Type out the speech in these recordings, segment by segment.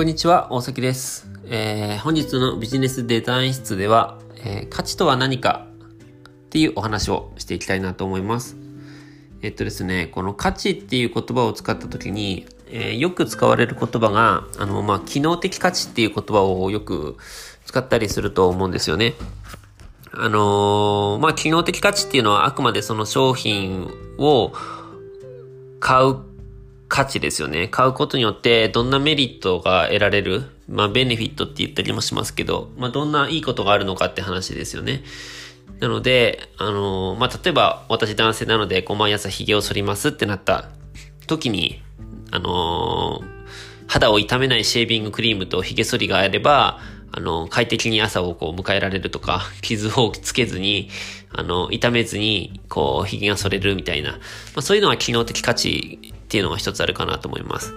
こんにちは、大崎です。えー本日のビジネスデザイン室では、えー価値とは何かっていうお話をしていきたいなと思います。えっとですね、この価値っていう言葉を使った時に、えーよく使われる言葉が、あの、まあ、機能的価値っていう言葉をよく使ったりすると思うんですよね。あのまあ、機能的価値っていうのはあくまでその商品を買う価値ですよね。買うことによってどんなメリットが得られる？まあ、ベネフィットって言ったりもしますけど、まあ、どんないいことがあるのかって話ですよね。なので、あのーまあ、例えば私男性なので、こう毎朝髭を剃りますってなった時に、あのー肌を痛めないシェービングクリームと髭剃りがあれば、あの、快適に朝をこう迎えられるとか、傷をつけずに、あの、痛めずに、こう、髭が剃れるみたいな、まあ、そういうのは機能的価値っていうのが一つあるかなと思います。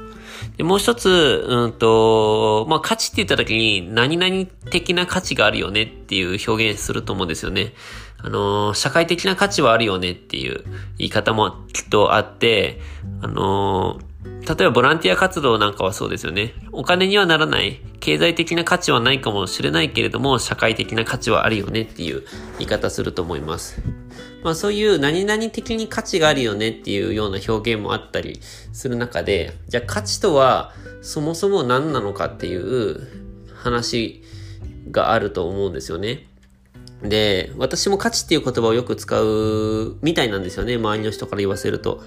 で、もう一つ、うんと、まあ、価値って言った時に、何々的な価値があるよねっていう表現すると思うんですよね。あの、社会的な価値はあるよねっていう言い方もきっとあって、あの、例えばボランティア活動なんかはそうですよね。お金にはならない、経済的な価値はないかもしれないけれども、社会的な価値はあるよねっていう言い方すると思います。まあそういう何々的に価値があるよねっていうような表現もあったりする中で、じゃあ価値とはそもそも何なのかっていう話があると思うんですよね。で、私も価値っていう言葉をよく使うみたいなんですよね。周りの人から言わせると。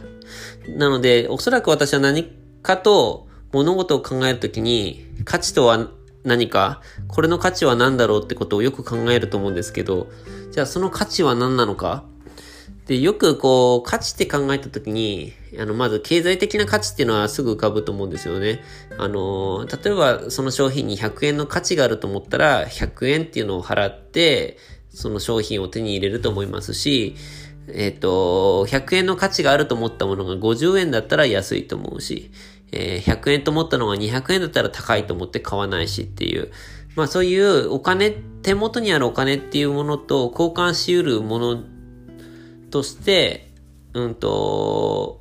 なので、おそらく私は何かと物事を考えるときに、価値とは何か、これの価値は何だろうってことをよく考えると思うんですけど、じゃあその価値は何なのか？で、よくこう、価値って考えたときに、あの、まず経済的な価値っていうのはすぐ浮かぶと思うんですよね。あの、例えばその商品に100円の価値があると思ったら、100円っていうのを払って、その商品を手に入れると思いますし、えっ、と、100円の価値があると思ったものが50円だったら安いと思うし、えー100円と思ったのが200円だったら高いと思って買わないしっていう、まあそういうお金、手元にあるお金っていうものと交換し得るものとして、うんと、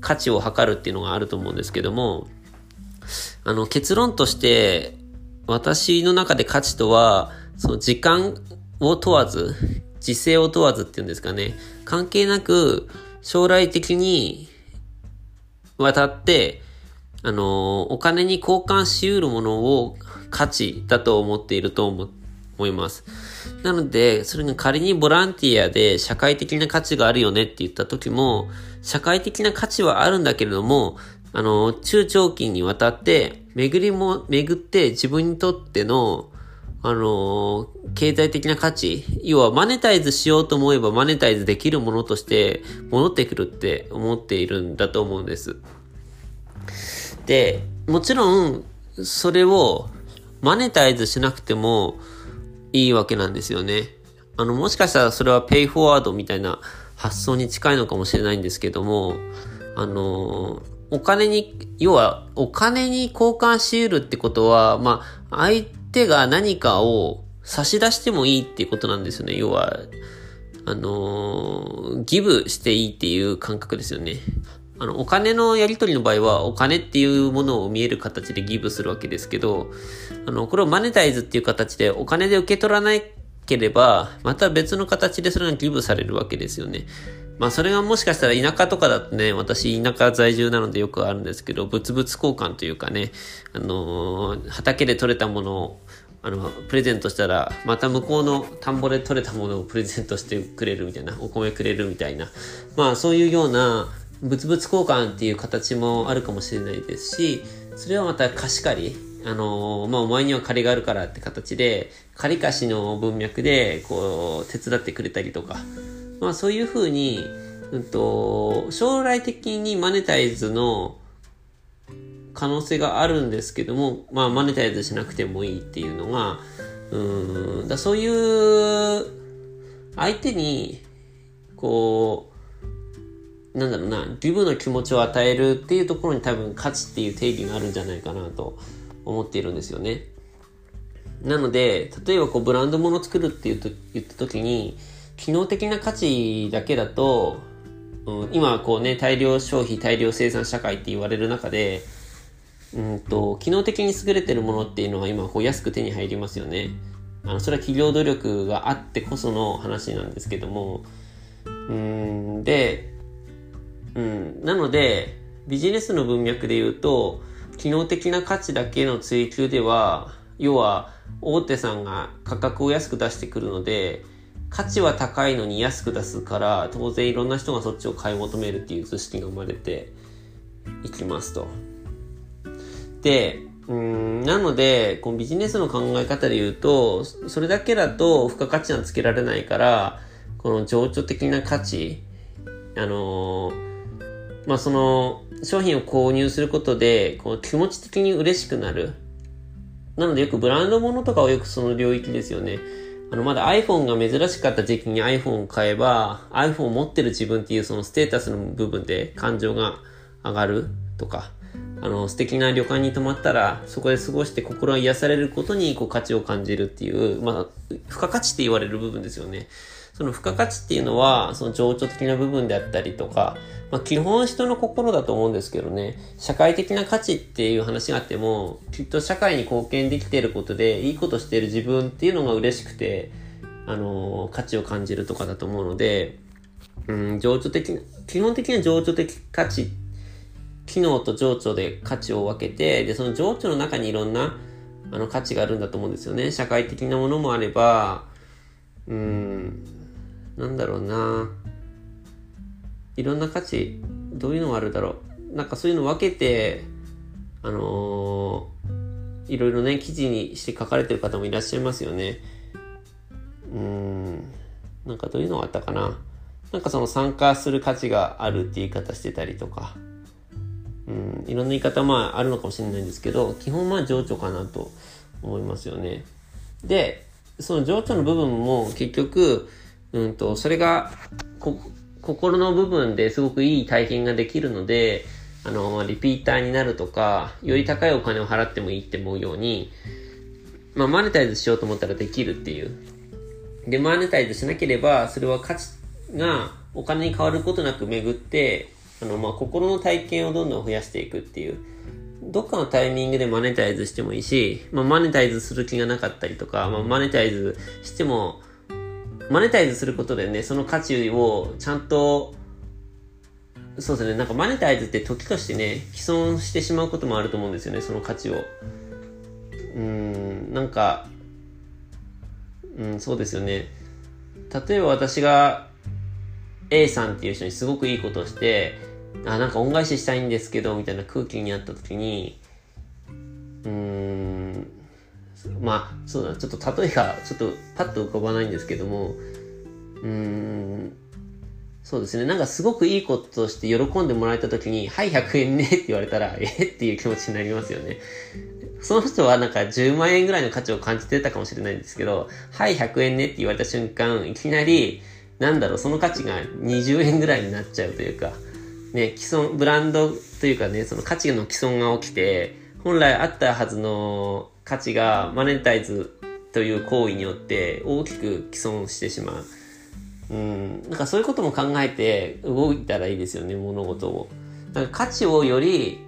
価値を測るっていうのがあると思うんですけども、あの結論として、私の中で価値とは、その時間を問わず、時勢を問わずっていうんですかね、関係なく将来的に渡って、あの、お金に交換し得るものを価値だと思っていると思思います。なので、それが仮にボランティアで社会的な価値があるよねって言った時も、社会的な価値はあるんだけれども、あの、中長期にわたって、巡りも、巡って自分にとっての、あの、経済的な価値、要はマネタイズしようと思えばマネタイズできるものとして戻ってくるって思っているんだと思うんです。で、もちろん、それをマネタイズしなくてもいいわけなんですよね。あの、もしかしたらそれはペイフォワードみたいな発想に近いのかもしれないんですけども、あの、お金に、要は、お金に交換し得るってことは、まあ、相手が何かを差し出してもいいっていうことなんですよね。要は、あのーギブしていいっていう感覚ですよね。あの、お金のやり取りの場合は、お金っていうものを見える形でギブするわけですけど、あの、これをマネタイズっていう形でお金で受け取らなければ、また別の形でそれがギブされるわけですよね。まあそれがもしかしたら田舎とかだとね、私田舎在住なのでよくあるんですけど、物々交換というかね、あのー畑で採れたものを、あの、プレゼントしたら、また向こうの田んぼで採れたものをプレゼントしてくれるみたいな、お米くれるみたいな、まあそういうような、物々交換っていう形もあるかもしれないですし、それはまた貸し借り、あのまあ、お前には借りがあるからって形で、借り貸しの文脈で、こう、手伝ってくれたりとか、まあ、そういうふうに、うんと、将来的にマネタイズの可能性があるんですけども、まあ、マネタイズしなくてもいいっていうのが、うん、だそういう、相手に、こう、なんだろうな、リブの気持ちを与えるっていうところに多分価値っていう定義があるんじゃないかなと思っているんですよね。なので、例えばこうブランド物を作るって言った時に、機能的な価値だけだと、うん、今こうね、大量消費、大量生産社会って言われる中で、うんと、機能的に優れてるものっていうのは今こう安く手に入りますよね。あの、それは企業努力があってこその話なんですけども、うん、で、うん、なので、ビジネスの文脈で言うと、機能的な価値だけの追求では、要は大手さんが価格を安く出してくるので、価値は高いのに安く出すから、当然いろんな人がそっちを買い求めるっていう図式が生まれていきますと。で、うんなので、このビジネスの考え方で言うと、それだけだと付加価値はつけられないから、この情緒的な価値、あのー、まあ、その、商品を購入することで、この気持ち的に嬉しくなる。なのでよくブランド物とかはよくその領域ですよね。あの、まだ iPhone が珍しかった時期に iPhone を買えば、iPhone を持ってる自分っていうそのステータスの部分で感情が上がるとか、あの、素敵な旅館に泊まったら、そこで過ごして心が癒されることに、こう、価値を感じるっていう、まあ、付加価値って言われる部分ですよね。その付加価値っていうのは、その情緒的な部分であったりとか、まあ、基本人の心だと思うんですけどね、社会的な価値っていう話があっても、きっと社会に貢献できていることで、いいことしている自分っていうのが嬉しくて、あの、価値を感じるとかだと思うので、うん、情緒的な、基本的な情緒的価値、機能と情緒で価値を分けて、で、その情緒の中にいろんな、あの価値があるんだと思うんですよね。社会的なものもあれば、うん、なんだろうな。いろんな価値、どういうのがあるだろう。なんかそういうの分けて、あのー、いろいろね、記事にして書かれてる方もいらっしゃいますよね。うん、なんかどういうのがあったかな。なんかその参加する価値があるって言い方してたりとか、うん、いろんな言い方まああるのかもしれないんですけど、基本まあ情緒かなと思いますよね。で、その情緒の部分も結局、うんと、それが、こ、心の部分ですごくいい体験ができるので、あの、リピーターになるとか、より高いお金を払ってもいいって思うように、まあ、マネタイズしようと思ったらできるっていう。で、マネタイズしなければ、それは価値がお金に変わることなく巡って、あの、まあ、心の体験をどんどん増やしていくっていう。どっかのタイミングでマネタイズしてもいいし、まあ、マネタイズする気がなかったりとか、まあ、マネタイズしても、マネタイズすることでね、その価値をちゃんと、そうですね、なんかマネタイズって時としてね、既存してしまうこともあると思うんですよね、その価値を。うん、なんか、うん、そうですよね。例えば私が A さんっていう人にすごくいいことをして、あ、なんか恩返ししたいんですけど、みたいな空気にあった時に、うーん、まあ、そうだ、ちょっと例えが、ちょっとパッと浮かばないんですけども、うーん、そうですね。なんかすごくいいことして喜んでもらえた時に、はい、100円ねって言われたら、えっ？ていう気持ちになりますよね。その人はなんか10万円ぐらいの価値を感じてたかもしれないんですけど、はい、100円ねって言われた瞬間、いきなり、なんだろう、その価値が20円ぐらいになっちゃうというか、ね、既存、ブランドというかね、その価値の既存が起きて、本来あったはずの価値がマネタイズという行為によって大きく既存してしまう。うん、なんかそういうことも考えて動いたらいいですよね、物事を。なんか価値をより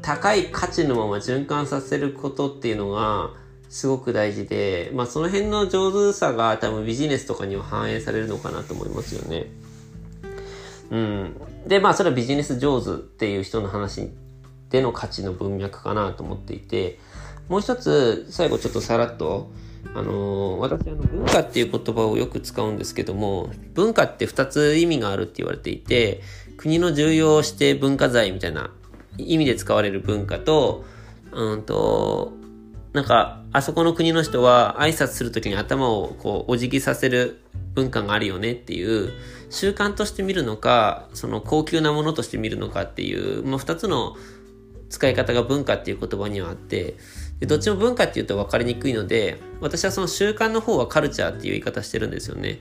高い価値のまま循環させることっていうのがすごく大事で、まあその辺の上手さが多分ビジネスとかには反映されるのかなと思いますよね。うん。で、まあそれはビジネス上手っていう人の話での価値の文脈かなと思っていて、もう一つ、最後ちょっとさらっと、あのー、私あの文化っていう言葉をよく使うんですけども、文化って二つ意味があるって言われていて、国の重要指定文化財みたいな意味で使われる文化と、うんと、なんか、あそこの国の人は挨拶するときに頭をこうお辞儀させる文化があるよねっていう習慣として見るのか、その高級なものとして見るのかっていう、まあ、二つの使い方が文化っていう言葉にはあって、でどっちも文化っていうと分かりにくいので、私はその習慣の方はカルチャーっていう言い方してるんですよね。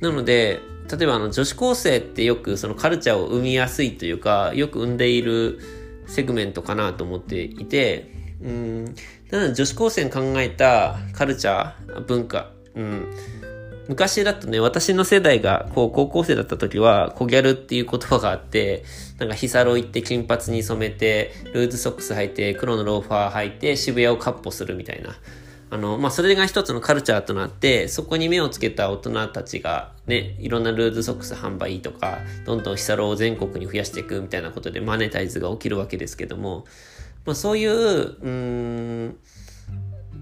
なので、例えばあの女子高生ってよくそのカルチャーを生みやすいというか、よく生んでいるセグメントかなと思っていて、うん、なので女子高生に考えたカルチャー、文化、うん、昔だとね、私の世代が、こう、高校生だった時は、コギャルっていう言葉があって、なんか、ヒサロ行って金髪に染めて、ルーズソックス履いて、黒のローファー履いて、渋谷をカッポするみたいな。あの、まあ、それが一つのカルチャーとなって、そこに目をつけた大人たちが、ね、いろんなルーズソックス販売とか、どんどんヒサロを全国に増やしていくみたいなことでマネタイズが起きるわけですけども、まあ、そういう、うん、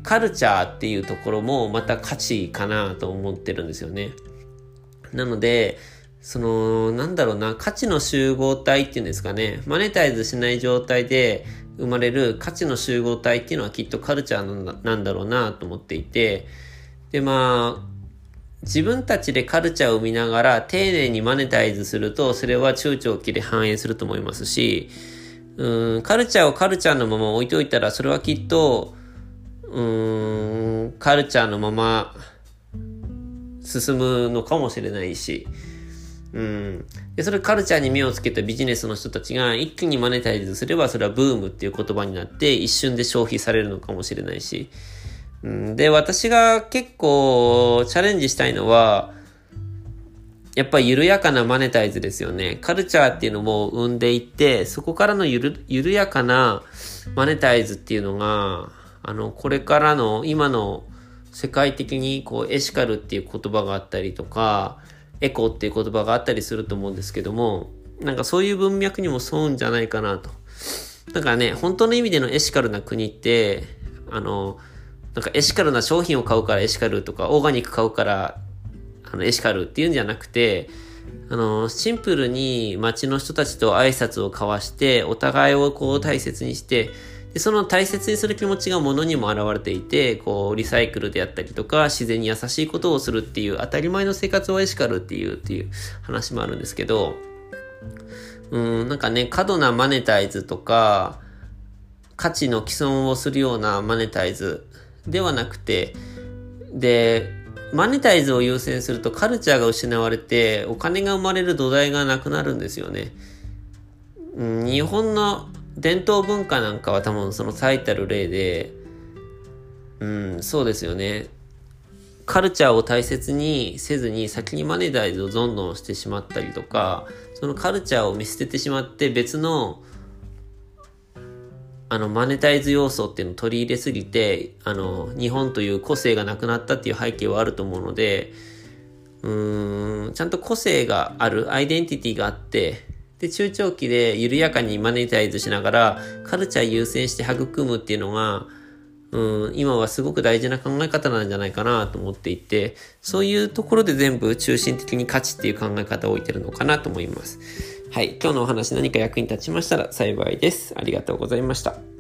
カルチャーっていうところもまた価値かなと思ってるんですよね。なので、その、なんだろうな、価値の集合体っていうんですかね、マネタイズしない状態で生まれる価値の集合体っていうのはきっとカルチャーなんだろうなと思っていて、で、まあ、自分たちでカルチャーを生みながら丁寧にマネタイズすると、それは中長期で反映すると思いますし、うん、カルチャーをカルチャーのまま置いておいたら、それはきっと、うん、カルチャーのまま進むのかもしれないし、うん。で、それカルチャーに目をつけたビジネスの人たちが一気にマネタイズすれば、それはブームっていう言葉になって一瞬で消費されるのかもしれないし、うん、で、私が結構チャレンジしたいのは、やっぱ緩やかなマネタイズですよね。カルチャーっていうのも生んでいって、そこからのゆる緩やかなマネタイズっていうのが、あの、これからの今の世界的にこうエシカルっていう言葉があったりとか、エコっていう言葉があったりすると思うんですけども、なんかそういう文脈にも沿うんじゃないかなと。だからね、本当の意味でのエシカルな国って、あの、なんかエシカルな商品を買うからエシカルとか、オーガニック買うからあのエシカルっていうんじゃなくて、あの、シンプルに街の人たちと挨拶を交わして、お互いをこう大切にして、で、その大切にする気持ちが物にも現れていて、こう、リサイクルであったりとか、自然に優しいことをするっていう、当たり前の生活をエシカルっていう、っていう話もあるんですけど、うん、なんかね、過度なマネタイズとか、価値の既存をするようなマネタイズではなくて、で、マネタイズを優先するとカルチャーが失われて、お金が生まれる土台がなくなるんですよね。うん、日本の伝統文化なんかは多分その最たる例で、うん、そうですよね。カルチャーを大切にせずに先にマネタイズをどんどんしてしまったりとか、そのカルチャーを見捨ててしまって別のあの、マネタイズ要素っていうのを取り入れすぎて、あの、日本という個性がなくなったっていう背景はあると思うので、うーん、ちゃんと個性がある、アイデンティティがあって、で、中長期で緩やかにマネタイズしながら、カルチャー優先して育むっていうのが、うん、今はすごく大事な考え方なんじゃないかなと思っていて、そういうところで全部中心的に価値っていう考え方を置いてるのかなと思います。はい。今日のお話何か役に立ちましたら幸いです。ありがとうございました。